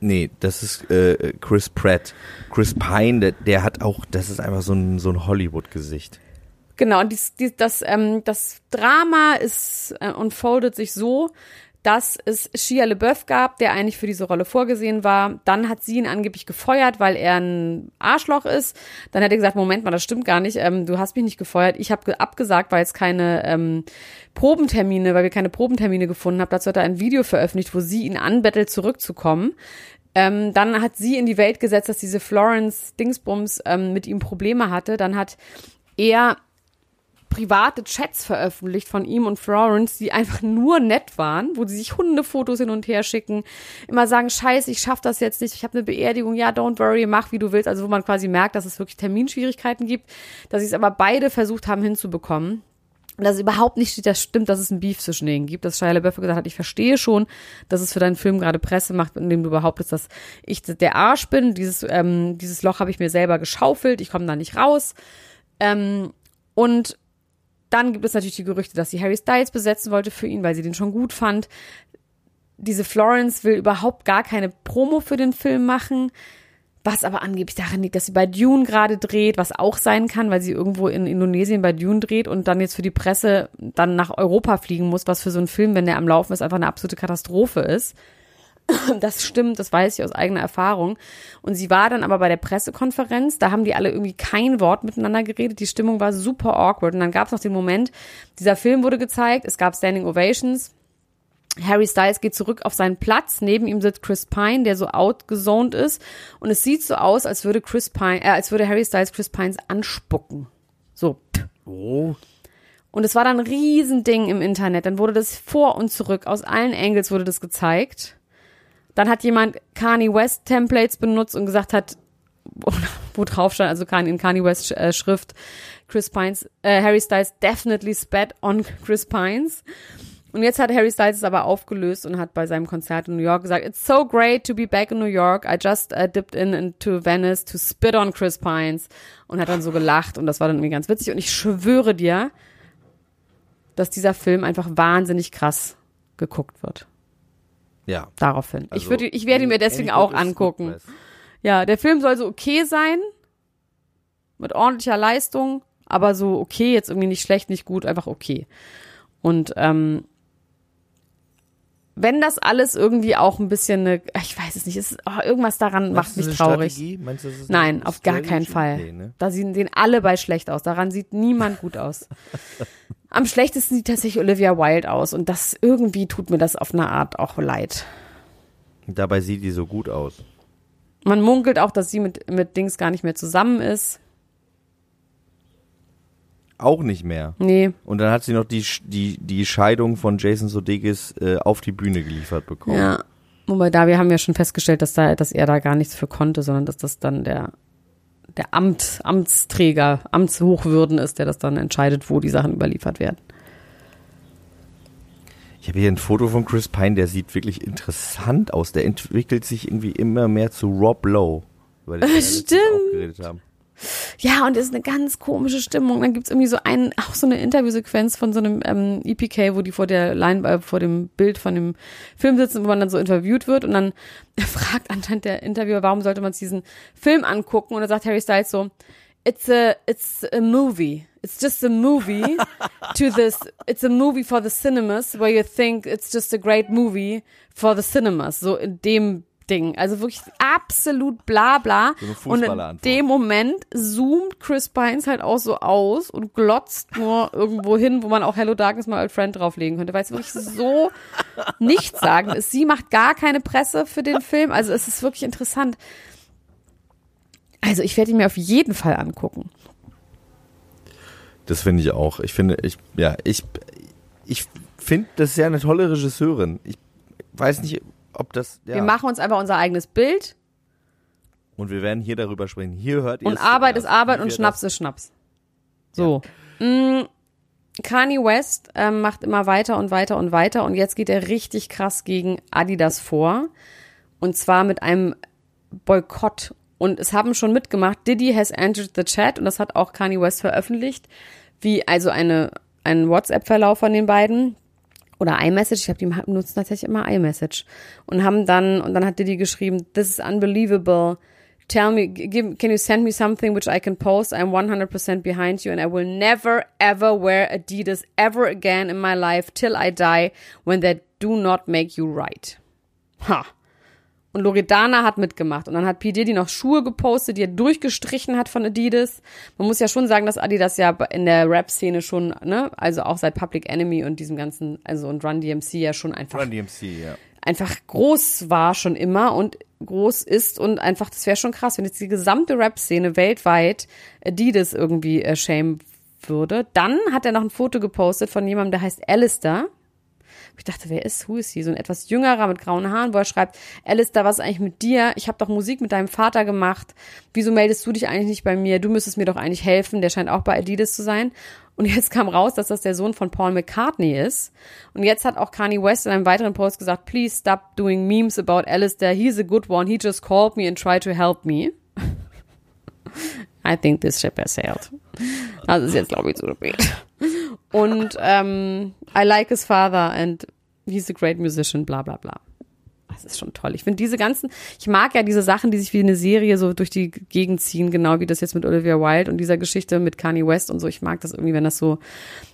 Nee, das ist äh, Chris Pratt. Chris Pine, der, der hat auch, das ist einfach so ein, so ein Hollywood-Gesicht. Genau, und dies, dies, das, ähm, das Drama ist äh, unfoldet sich so, dass es Shia LeBeouf gab, der eigentlich für diese Rolle vorgesehen war. Dann hat sie ihn angeblich gefeuert, weil er ein Arschloch ist. Dann hat er gesagt, Moment mal, das stimmt gar nicht. Ähm, du hast mich nicht gefeuert. Ich habe abgesagt, weil es keine ähm, Probentermine, weil wir keine Probentermine gefunden haben. Dazu hat er ein Video veröffentlicht, wo sie ihn anbettelt, zurückzukommen. Ähm, dann hat sie in die Welt gesetzt, dass diese Florence Dingsbums ähm, mit ihm Probleme hatte. Dann hat er private Chats veröffentlicht von ihm und Florence, die einfach nur nett waren, wo sie sich Hundefotos hin und her schicken, immer sagen, scheiße, ich schaff das jetzt nicht, ich habe eine Beerdigung, ja, don't worry, mach wie du willst, also wo man quasi merkt, dass es wirklich Terminschwierigkeiten gibt, dass sie es aber beide versucht haben hinzubekommen. Und dass es überhaupt nicht das stimmt, dass es ein Beef zwischen denen gibt, dass Shia LaBeouf gesagt hat, ich verstehe schon, dass es für deinen Film gerade Presse macht, indem du behauptest, dass ich der Arsch bin, dieses, ähm, dieses Loch habe ich mir selber geschaufelt, ich komme da nicht raus. Ähm, und dann gibt es natürlich die Gerüchte, dass sie Harry Styles besetzen wollte für ihn, weil sie den schon gut fand. Diese Florence will überhaupt gar keine Promo für den Film machen, was aber angeblich daran liegt, dass sie bei Dune gerade dreht, was auch sein kann, weil sie irgendwo in Indonesien bei Dune dreht und dann jetzt für die Presse dann nach Europa fliegen muss, was für so einen Film, wenn der am Laufen ist, einfach eine absolute Katastrophe ist. Das stimmt, das weiß ich aus eigener Erfahrung. Und sie war dann aber bei der Pressekonferenz, da haben die alle irgendwie kein Wort miteinander geredet. Die Stimmung war super awkward. Und dann gab es noch den Moment, dieser Film wurde gezeigt, es gab Standing Ovations. Harry Styles geht zurück auf seinen Platz. Neben ihm sitzt Chris Pine, der so outgezoned ist. Und es sieht so aus, als würde Chris Pine, äh, als würde Harry Styles Chris Pines anspucken. So. Oh. Und es war dann ein Riesending im Internet. Dann wurde das vor und zurück, aus allen Angles wurde das gezeigt. Dann hat jemand Kanye West Templates benutzt und gesagt hat, wo, drauf stand, also in Kanye West äh, Schrift, Chris Pines, äh, Harry Styles definitely spat on Chris Pines. Und jetzt hat Harry Styles es aber aufgelöst und hat bei seinem Konzert in New York gesagt, it's so great to be back in New York. I just uh, dipped in into Venice to spit on Chris Pines. Und hat dann so gelacht und das war dann irgendwie ganz witzig. Und ich schwöre dir, dass dieser Film einfach wahnsinnig krass geguckt wird. Ja. Daraufhin. ich, Also, würde, ich werde ihn mir deswegen auch angucken. Ja, der Film soll so okay sein, mit ordentlicher Leistung, aber so okay, jetzt irgendwie nicht schlecht, nicht gut, einfach okay. Und ähm, wenn das alles irgendwie auch ein bisschen eine, ich weiß es nicht, es ist, oh, irgendwas daran macht Meinst du, mich traurig. Meinst du, das ist Nein, auf gar keinen Fall. Nee, ne? Da sehen, sehen alle bei schlecht aus. Daran sieht niemand gut aus. Am schlechtesten sieht tatsächlich Olivia Wilde aus und das irgendwie tut mir das auf eine Art auch leid. Dabei sieht die so gut aus. Man munkelt auch, dass sie mit, mit Dings gar nicht mehr zusammen ist. Auch nicht mehr. Nee. Und dann hat sie noch die, die, die Scheidung von Jason Sudeikis äh, auf die Bühne geliefert bekommen. Ja. Wobei da, wir haben ja schon festgestellt, dass da, dass er da gar nichts für konnte, sondern dass das dann der, der Amt, Amtsträger, Amtshochwürden ist, der das dann entscheidet, wo die Sachen überliefert werden. Ich habe hier ein Foto von Chris Pine, der sieht wirklich interessant aus. Der entwickelt sich irgendwie immer mehr zu Rob Lowe. Über den wir Stimmt. auch geredet haben. Ja, und es ist eine ganz komische Stimmung. Dann gibt's irgendwie so einen, auch so eine Interviewsequenz von so einem ähm, EPK, wo die vor der Line, äh, vor dem Bild von dem Film sitzen, wo man dann so interviewt wird und dann fragt anscheinend der Interviewer, warum sollte man sich diesen Film angucken? Und dann sagt Harry Styles so, it's a, it's a movie. It's just a movie to this, it's a movie for the cinemas where you think it's just a great movie for the cinemas. So in dem Ding. Also wirklich absolut bla bla. So und in dem Moment zoomt Chris Pines halt auch so aus und glotzt nur irgendwo hin, wo man auch Hello Darkness mal als Friend drauflegen könnte, weil es wirklich so nichtssagend ist. Sie macht gar keine Presse für den Film. Also es ist wirklich interessant. Also ich werde ihn mir auf jeden Fall angucken. Das finde ich auch. Ich finde, ich, ja, ich, ich finde das ist ja eine tolle Regisseurin. Ich weiß nicht, ob das, ja. Wir machen uns einfach unser eigenes Bild und wir werden hier darüber sprechen. Hier hört ihr und Arbeit ist Arbeit und Schnaps das- ist Schnaps. So. Mm, Kanye West ähm, macht immer weiter und weiter und weiter und jetzt geht er richtig krass gegen Adidas vor. Und zwar mit einem Boykott. Und es haben schon mitgemacht, Diddy has entered the chat und das hat auch Kanye West veröffentlicht, wie also eine, ein WhatsApp-Verlauf von den beiden oder iMessage, ich glaube, die nutzen tatsächlich immer iMessage und haben dann, und dann hat Diddy geschrieben, this is unbelievable, tell me, give, can you send me something which I can post, I'm 100% behind you and I will never ever wear Adidas ever again in my life till I die when they do not make you right. Ha. Und Loredana hat mitgemacht. Und dann hat P. Diddy noch Schuhe gepostet, die er durchgestrichen hat von Adidas. Man muss ja schon sagen, dass Adidas ja in der Rap-Szene schon, ne, also auch seit Public Enemy und diesem ganzen, also und Run DMC ja schon einfach, Run DMC, ja. einfach groß war schon immer und groß ist und einfach, das wäre schon krass, wenn jetzt die gesamte Rap-Szene weltweit Adidas irgendwie äh, shame würde. Dann hat er noch ein Foto gepostet von jemandem, der heißt Alistair. Ich dachte, wer ist, who ist he? So ein etwas jüngerer mit grauen Haaren, wo er schreibt, Alistair, was ist eigentlich mit dir? Ich habe doch Musik mit deinem Vater gemacht. Wieso meldest du dich eigentlich nicht bei mir? Du müsstest mir doch eigentlich helfen. Der scheint auch bei Adidas zu sein. Und jetzt kam raus, dass das der Sohn von Paul McCartney ist. Und jetzt hat auch Kanye West in einem weiteren Post gesagt, please stop doing memes about Alistair. He's a good one. He just called me and tried to help me. I think this ship has sailed. Das ist jetzt, glaube ich, zu spät. Und ähm, I like his father and he's a great musician, bla bla bla. Das ist schon toll. Ich finde diese ganzen, ich mag ja diese Sachen, die sich wie eine Serie so durch die Gegend ziehen, genau wie das jetzt mit Olivia Wilde und dieser Geschichte mit Kanye West und so. Ich mag das irgendwie, wenn das so,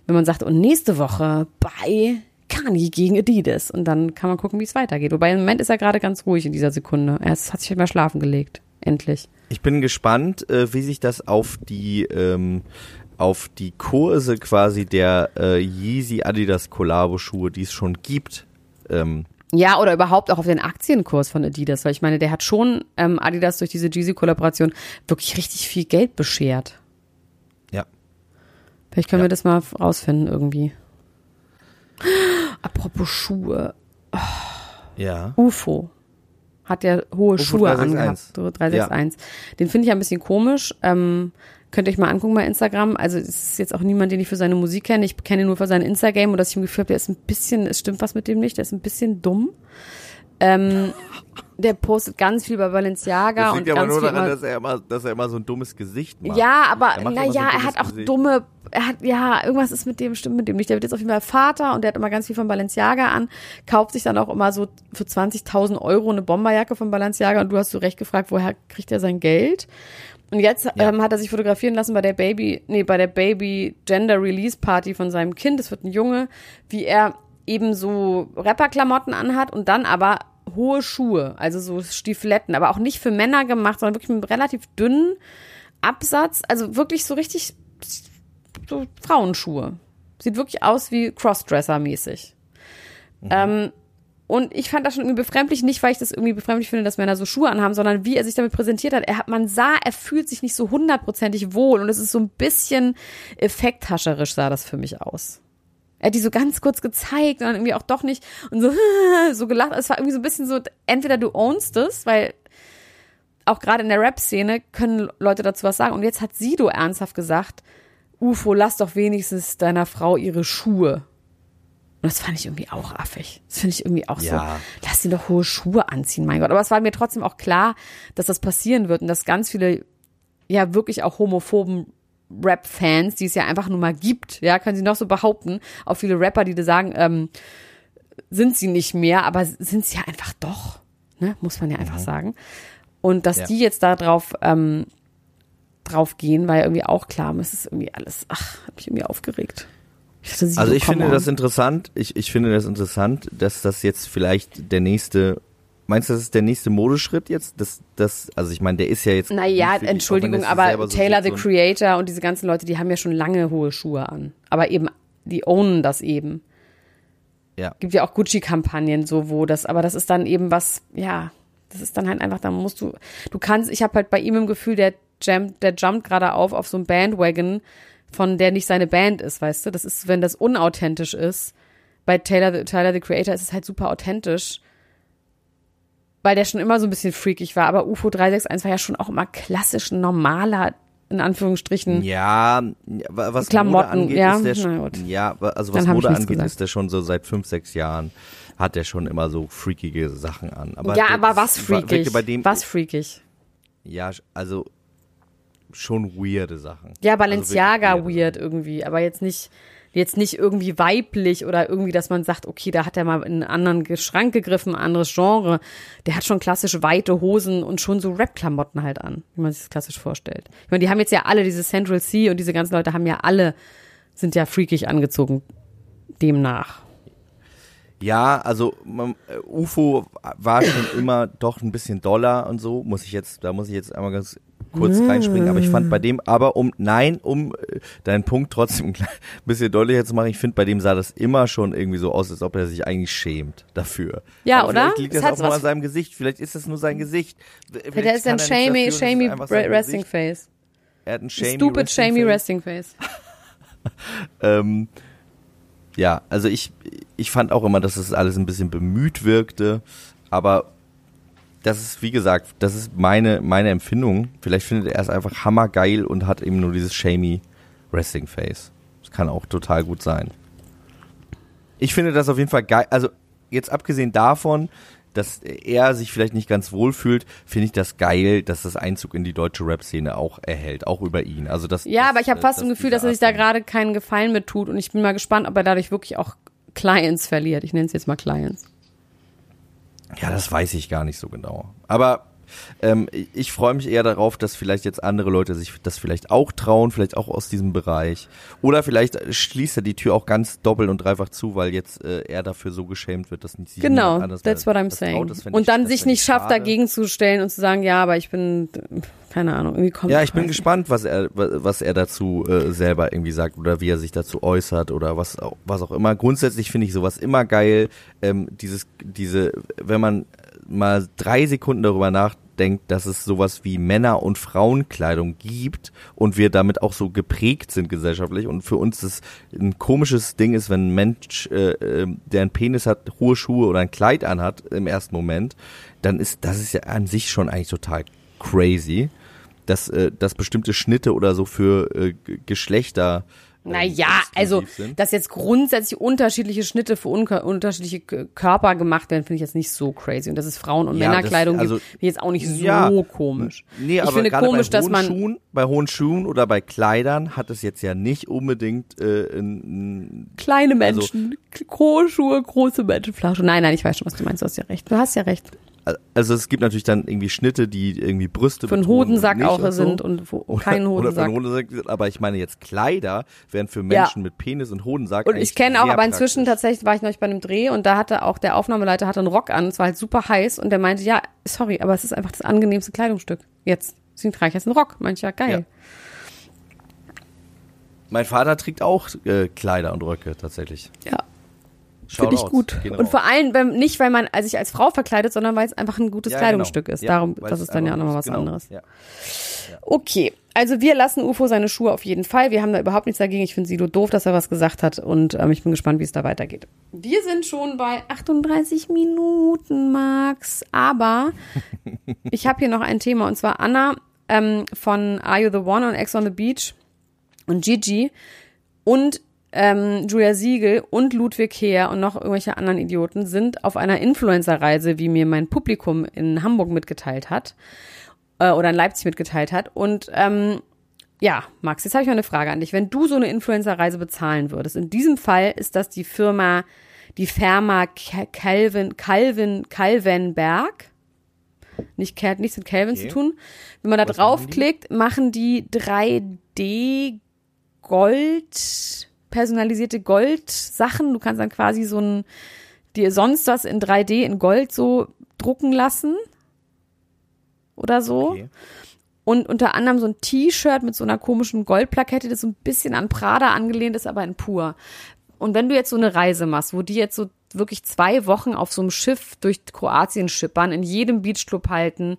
wenn man sagt, und nächste Woche bei Kanye gegen Adidas. Und dann kann man gucken, wie es weitergeht. Wobei im Moment ist er gerade ganz ruhig in dieser Sekunde. Er hat sich mal schlafen gelegt. Endlich. Ich bin gespannt, äh, wie sich das auf die ähm, auf die Kurse quasi der äh, Yeezy Adidas Collabo Schuhe, die es schon gibt, ähm, Ja, oder überhaupt auch auf den Aktienkurs von Adidas, weil ich meine, der hat schon ähm, Adidas durch diese Jeezy-Kollaboration wirklich richtig viel Geld beschert. ja. Vielleicht können Ja. wir das mal rausfinden irgendwie. Apropos Schuhe. Ja. UFO hat ja hohe UFO Schuhe 361. angehabt. So 361. Den finde ich ein bisschen komisch. Ähm, könnt ihr euch mal angucken bei Instagram. Also es ist jetzt auch niemand, den ich für seine Musik kenne. Ich kenne ihn nur für sein Instagram und dass ich ihm Gefühl habe, der ist ein bisschen, es stimmt was mit dem nicht, der ist ein bisschen dumm. Ähm, der postet ganz viel bei Balenciaga Das und liegt aber ganz nur daran, dass er immer, dass er immer so ein dummes Gesicht macht. ja, Er aber so naja, ein er hat auch Gesicht. dumme, er hat, ja, irgendwas ist mit dem, stimmt mit dem nicht. Der wird jetzt auf jeden Fall Vater und der hat immer ganz viel von Balenciaga an, kauft sich dann auch immer so für 20.000 Euro eine Bomberjacke von Balenciaga und du hast so recht gefragt, woher kriegt er sein Geld? Und jetzt ähm, hat er sich fotografieren lassen bei der Baby, nee, bei der Baby Gender Release Party von seinem Kind. Es wird ein Junge, wie er eben so Rapperklamotten anhat und dann aber hohe Schuhe, also so Stiefeletten, aber auch nicht für Männer gemacht, sondern wirklich mit einem relativ dünnen Absatz, also wirklich so richtig so Frauenschuhe. Sieht wirklich aus wie Crossdresser-mäßig. Ähm, und ich fand das schon irgendwie befremdlich, nicht weil ich das irgendwie befremdlich finde, dass Männer so Schuhe anhaben, sondern wie er sich damit präsentiert hat. Er hat, man sah, er fühlt sich nicht so hundertprozentig wohl und es ist so ein bisschen effekthascherisch sah das für mich aus. Er hat die so ganz kurz gezeigt und dann irgendwie auch doch nicht und so, so gelacht. Es war irgendwie so ein bisschen so, entweder du ownst es, weil auch gerade in der Rap-Szene können Leute dazu was sagen. Und jetzt hat Sido ernsthaft gesagt, UFO, lass doch wenigstens deiner Frau ihre Schuhe. Und das fand ich irgendwie auch affig. Das finde ich irgendwie auch Ja. so. Lass ihn doch hohe Schuhe anziehen, mein Gott. Aber es war mir trotzdem auch klar, dass das passieren wird und dass ganz viele, ja, wirklich auch homophoben Rap-Fans, die es ja einfach nur mal gibt, ja, können sie noch so behaupten, auch viele Rapper, die da sagen, ähm, sind sie nicht mehr, aber sind sie ja einfach doch, ne, muss man ja einfach sagen. Und dass Ja. die jetzt da drauf, ähm, drauf gehen, war ja irgendwie auch klar, es ist irgendwie alles, ach, hat mich irgendwie aufgeregt. Ich dachte, Also ich finde on. das interessant, ich, ich finde das interessant, dass das jetzt vielleicht der nächste, meinst du, das ist der nächste Modeschritt jetzt? Das, das, also ich meine, der ist ja jetzt. Naja, Entschuldigung, aber so Taylor the Creator und diese ganzen Leute, die haben ja schon lange hohe Schuhe an. Aber eben, die ownen das eben. Ja. Gibt ja auch Gucci-Kampagnen, so wo das, aber das ist dann eben was, ja, das ist dann halt einfach, da musst du, du kannst, ich habe halt bei ihm im Gefühl, der jumpt, der jumpt gerade auf auf so ein Bandwagon, von der nicht seine Band ist, weißt du? Das ist, wenn das unauthentisch ist. Bei Taylor, the- Tyler the Creator ist es halt super authentisch weil der schon immer so ein bisschen freakig war, aber UFO 361 war ja schon auch immer klassisch normaler, in Anführungsstrichen. Ja, wa- was Klamotten, Mode angeht, ja, ist der schon, ja, also was Mode angeht, gesagt. ist der schon so seit fünf, sechs Jahren, hat der schon immer so freakige Sachen an. Aber ja, aber was freakig? Bei dem, was freakig? Ja, also schon weirde Sachen. Ja, Also Balenciaga wirklich weird irgendwie, aber jetzt nicht, jetzt nicht irgendwie weiblich oder irgendwie, dass man sagt, okay, da hat er mal in einen anderen Schrank gegriffen, ein anderes Genre. Der hat schon klassische weite Hosen und schon so Rap-Klamotten halt an, wie man sich das klassisch vorstellt. Ich meine, die haben jetzt ja alle diese Central C und diese ganzen Leute haben ja alle, sind ja freakig angezogen demnach. Ja, also äh, UFO war schon immer doch ein bisschen doller und so, muss ich jetzt, da muss ich jetzt einmal ganz kurz reinspringen, aber ich fand bei dem, aber um, nein, um äh, deinen Punkt trotzdem ein bisschen deutlicher zu machen, ich finde bei dem sah das immer schon irgendwie so aus, als ob er sich eigentlich schämt dafür. Ja, aber oder? Vielleicht liegt das hat auch nur an seinem Gesicht, vielleicht ist es nur sein Gesicht. Vielleicht der ist ein shamey, das shamey Resting. Face. Er hat ein shamey Stupid, shamey Face. Resting Face. Ähm, ja, also ich, ich fand auch immer, dass das alles ein bisschen bemüht wirkte, aber das ist, wie gesagt, das ist meine, meine Empfindung. Vielleicht findet er es einfach hammergeil und hat eben nur dieses shamey Wrestling Face. Das kann auch total gut sein. Ich finde das auf jeden Fall geil. Also, jetzt abgesehen davon, dass er sich vielleicht nicht ganz wohl fühlt, finde ich das geil, dass das Einzug in die deutsche Rap-Szene auch erhält, auch über ihn. Also das, Ja, das, aber ich habe fast im Gefühl, dass er sich da gerade keinen Gefallen mit tut und ich bin mal gespannt, ob er dadurch wirklich auch Clients verliert. Ich nenne es jetzt mal Clients. Ja, das weiß ich gar nicht so genau. Aber ähm, ich- freue mich eher darauf, dass vielleicht jetzt andere Leute sich das vielleicht auch trauen, vielleicht auch aus diesem Bereich. Oder vielleicht schließt er die Tür auch ganz doppelt und dreifach zu, weil jetzt äh, er dafür so geschämt wird, dass nicht sich Genau, anders that's what I'm saying. traut. Und ich- dann sich nicht schafft, dagegen zu stellen und zu sagen, ja, aber ich bin, keine Ahnung, irgendwie kommt. Ja, ich bin gespannt, was er, was er dazu äh, selber irgendwie sagt oder wie er sich dazu äußert oder was, auch- was auch immer. Grundsätzlich finde ich sowas immer geil. Ähm, dieses, diese, wenn man mal drei Sekunden darüber nachdenkt, dass es sowas wie Männer- und Frauenkleidung gibt und wir damit auch so geprägt sind gesellschaftlich und für uns das ein komisches Ding ist, wenn ein Mensch, äh, äh, der einen Penis hat, hohe Schuhe oder ein Kleid anhat im ersten Moment, dann ist das ist ja an sich schon eigentlich total crazy dass, äh, dass bestimmte Schnitte oder so für äh, Geschlechter. Naja, also, dass jetzt grundsätzlich unterschiedliche Schnitte für unterschiedliche Körper gemacht werden, finde ich jetzt nicht so crazy. Und dass es Frauen- und Ja, Männerkleidung das- also- gibt, finde ich jetzt auch nicht so Ja. komisch. Nee, ich aber finde komisch, bei dass hohen man, Schuhen, bei hohen Schuhen oder bei Kleidern hat es jetzt ja nicht unbedingt äh, ein, kleine Also- Menschen, hohe Schuhe, große Menschen, Flasche. Nein, nein, ich weiß schon, was du meinst. Du hast ja recht. Du hast ja recht. Also es gibt natürlich dann irgendwie Schnitte, die irgendwie Brüste Für einen Hodensack auch so. sind und wo, oder, keinen Oder einen Hodensack. Hodensack, aber ich meine jetzt Kleider wären für Ja. Menschen mit Penis und Hodensack Und ich kenne auch, aber inzwischen praktisch. tatsächlich war ich neulich bei einem Dreh und da hatte auch der Aufnahmeleiter hatte einen Rock an, es war halt super heiß und der meinte, ja, sorry, aber es ist einfach das angenehmste Kleidungsstück. Jetzt. Deswegen trage ich jetzt einen Rock. Ich, ja, geil. Mein Vater trägt auch äh, Kleider und Röcke tatsächlich. Ja. Finde ich gut. gehen Und raus. vor allem, wenn, nicht weil man äh, sich als Frau verkleidet, sondern weil es einfach ein gutes Ja, Kleidungsstück genau. ist. Ja, Darum, weil das ist dann ja auch nochmal was genau, anderes. Ja. Okay, also wir lassen UFO seine Schuhe auf jeden Fall. Wir haben da überhaupt nichts dagegen. Ich finde Sido doof, dass er was gesagt hat und ähm, ich bin gespannt, wie es da weitergeht. Wir sind schon bei 38 Minuten, Max. Aber ich habe hier noch ein Thema und zwar Anna ähm, von Are You the One on Ex on the Beach und Gigi und ähm, Julia Siegel und Ludwig Heer und noch irgendwelche anderen Idioten sind auf einer Influencer-Reise, wie mir mein Publikum in Hamburg mitgeteilt hat äh, oder in Leipzig mitgeteilt hat. Und ähm, ja, Max, jetzt habe ich mal eine Frage an dich. Wenn du so eine Influencer-Reise bezahlen würdest, in diesem Fall ist das die Firma, die Firma Ca- Calvin, Calvin, Calvenberg. Nicht, Cal- nichts mit Calvin Okay. zu tun. Wenn man da Was machen die? draufklickt, machen die 3D Gold, personalisierte Gold-Sachen. Du kannst dann quasi so ein, dir sonst was in 3D in Gold so drucken lassen. Oder so. Okay. Und unter anderem so ein T-Shirt mit so einer komischen Goldplakette, das so ein bisschen an Prada angelehnt ist, aber in pur. Und wenn du jetzt so eine Reise machst, wo die jetzt so wirklich zwei Wochen auf so einem Schiff durch Kroatien schippern, in jedem Beachclub halten,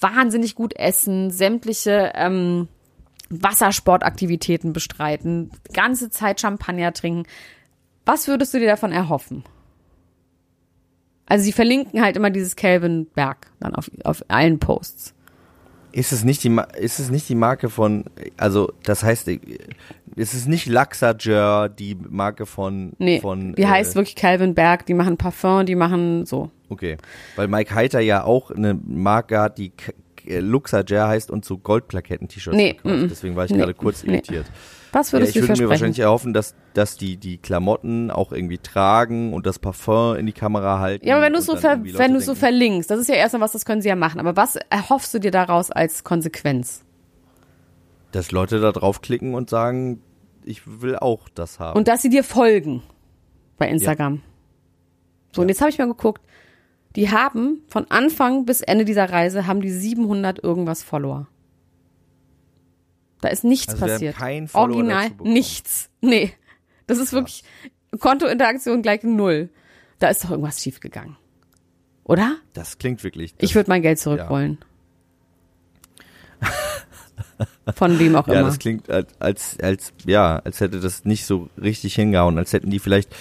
wahnsinnig gut essen, sämtliche ähm, Wassersportaktivitäten bestreiten, ganze Zeit Champagner trinken, was würdest du dir davon erhoffen? Also sie verlinken halt immer dieses Calvin Berg dann auf, auf allen Posts. Ist es nicht die Ma ist es nicht die Marke von also das heißt ist es nicht Laxager die Marke von Nee, von die äh, heißt wirklich Calvin Berg, die machen Parfum, die machen so. Okay, weil Mike Heiter ja auch eine Marke hat, die Luxager heißt und so Goldplaketten-T-Shirts Nee, verkauft. mm. Deswegen war ich Nee, gerade kurz nee. irritiert. Was Ja, würdest ich du würde mir wahrscheinlich erhoffen, dass, dass die, die Klamotten auch irgendwie tragen und das Parfum in die Kamera halten. ja, aber wenn du so ver wenn du so denken, verlinkst, das ist ja erstmal was, das können sie ja machen. Aber was erhoffst du dir daraus als Konsequenz? Dass Leute da draufklicken und sagen, ich will auch das haben. Und dass sie dir folgen bei Instagram. So, und jetzt habe ich mal geguckt, die haben von Anfang bis Ende dieser Reise haben die 700 irgendwas Follower. Da ist nichts Also passiert. keinen Follower Original nichts. Nee. Das ist wirklich Kontointeraktion gleich null. Da ist doch irgendwas schiefgegangen. Oder? das klingt wirklich. Ich würde mein Geld zurückrollen. Von wem auch ja, immer. das klingt als, als, als, ja, als hätte das nicht so richtig hingehauen, als hätten die vielleicht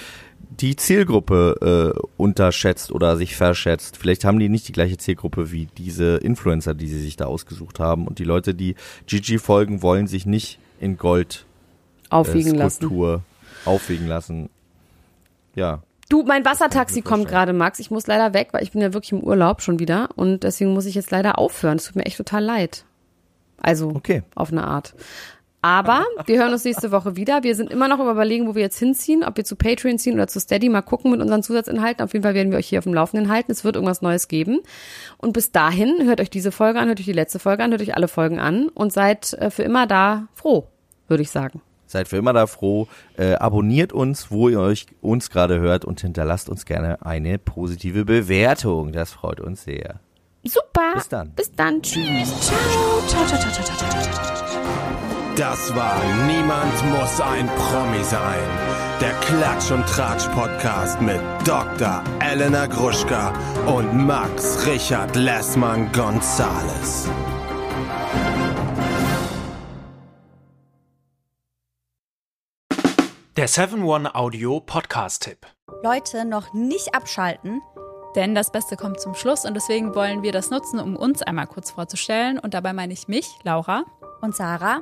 die Zielgruppe äh, unterschätzt oder sich verschätzt. Vielleicht haben die nicht die gleiche Zielgruppe wie diese Influencer, die sie sich da ausgesucht haben. Und die Leute, die Gigi folgen, wollen sich nicht in Gold äh, Aufwiegen lassen. Skulptur aufwiegen lassen. Ja. Du, mein Wassertaxi kommt gerade, Max. Ich muss leider weg, weil ich bin ja wirklich im Urlaub schon wieder und deswegen muss ich jetzt leider aufhören. Es tut mir echt total leid. Also, Okay. auf eine Art. Aber wir hören uns nächste Woche wieder. Wir sind immer noch im Überlegen, wo wir jetzt hinziehen, ob wir zu Patreon ziehen oder zu Steady. Mal gucken mit unseren Zusatzinhalten. Auf jeden Fall werden wir euch hier auf dem Laufenden halten. Es wird irgendwas Neues geben. Und bis dahin hört euch diese Folge an, hört euch die letzte Folge an, hört euch alle Folgen an und seid äh, für immer da froh, würde ich sagen. Seid für immer da froh. Äh, abonniert uns, wo ihr euch uns gerade hört und hinterlasst uns gerne eine positive Bewertung. Das freut uns sehr. Super. Bis dann. Bis dann. Tschüss. Ciao. Ciao, ciao, ciao, ciao, ciao, ciao, ciao. Das war Niemand muss ein Promi sein. Der Klatsch und Tratsch Podcast mit Dr. Elena Gruschka und Max Richard Lessmann Gonzales. Der 7-One Audio Podcast-Tipp. Leute, noch nicht abschalten. Denn das Beste kommt zum Schluss und deswegen wollen wir das nutzen, um uns einmal kurz vorzustellen. Und dabei meine ich mich, Laura, Und Sarah,